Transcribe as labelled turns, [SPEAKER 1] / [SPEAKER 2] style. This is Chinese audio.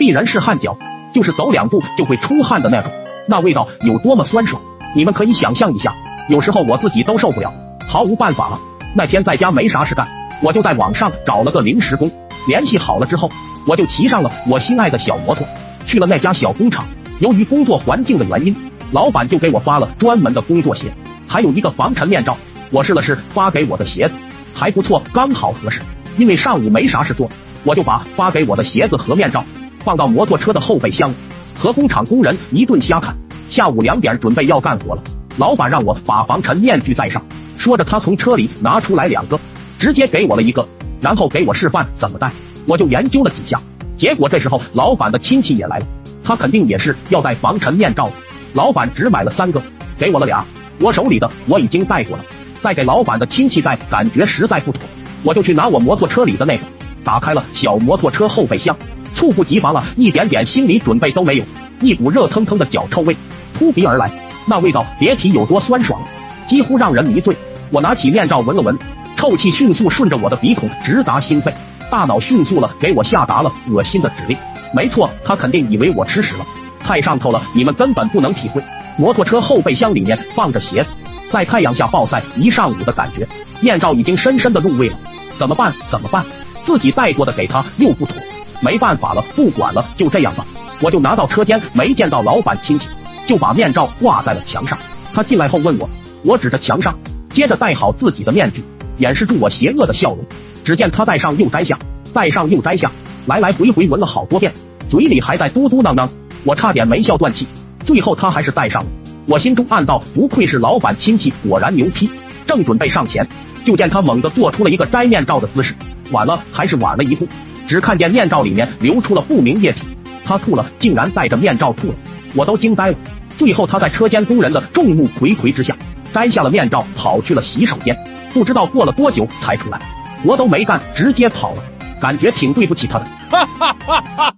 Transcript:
[SPEAKER 1] 必然是汗脚，就是走两步就会出汗的那种，那味道有多么酸爽，你们可以想象一下。有时候我自己都受不了，毫无办法了。那天在家没啥事干，我就在网上找了个临时工，联系好了之后，我就骑上了我心爱的小摩托，去了那家小工厂。由于工作环境的原因，老板就给我发了专门的工作鞋，还有一个防尘面罩。我试了试发给我的鞋子，还不错，刚好合适。因为上午没啥事做，我就把发给我的鞋子和面罩放到摩托车的后备箱，和工厂工人一顿瞎侃。下午两点准备要干活了，老板让我把防尘面具戴上，说着他从车里拿出来两个，直接给我了一个，然后给我示范怎么戴。我就研究了几下，结果这时候老板的亲戚也来了。他肯定也是要戴防尘面罩。老板只买了三个，给我了俩。我手里的我已经戴过了，再给老板的亲戚戴，感觉实在不妥。我就去拿我摩托车里的那个，打开了小摩托车后备箱，猝不及防了，一点点心理准备都没有，一股热腾腾的脚臭味扑鼻而来，那味道别提有多酸爽，几乎让人迷醉。我拿起面罩闻了闻，臭气迅速顺着我的鼻孔直达心肺，大脑迅速了给我下达了恶心的指令。没错，他肯定以为我吃屎了，太上头了，你们根本不能体会。摩托车后备箱里面放着鞋子，在太阳下暴晒一上午的感觉，面罩已经深深的入味了。怎么办？怎么办？自己带过的给他又不妥，没办法了，不管了，就这样吧。我就拿到车间，没见到老板亲戚，就把面罩挂在了墙上。他进来后问我，我指着墙上，接着戴好自己的面具，掩饰住我邪恶的笑容。只见他戴上又摘下，戴上又摘下。来来回回闻了好多遍，嘴里还在嘟嘟囔囔，我差点没笑断气。最后他还是戴上了，我心中暗道：不愧是老板亲戚，果然牛批。正准备上前，就见他猛地做出了一个摘面罩的姿势，晚了还是晚了一步。只看见面罩里面流出了不明液体，他吐了，竟然带着面罩吐了，我都惊呆了。最后他在车间工人的众目睽睽之下摘下了面罩，跑去了洗手间，不知道过了多久才出来，活都没干，直接跑了。感觉挺对不起他的。哈哈哈哈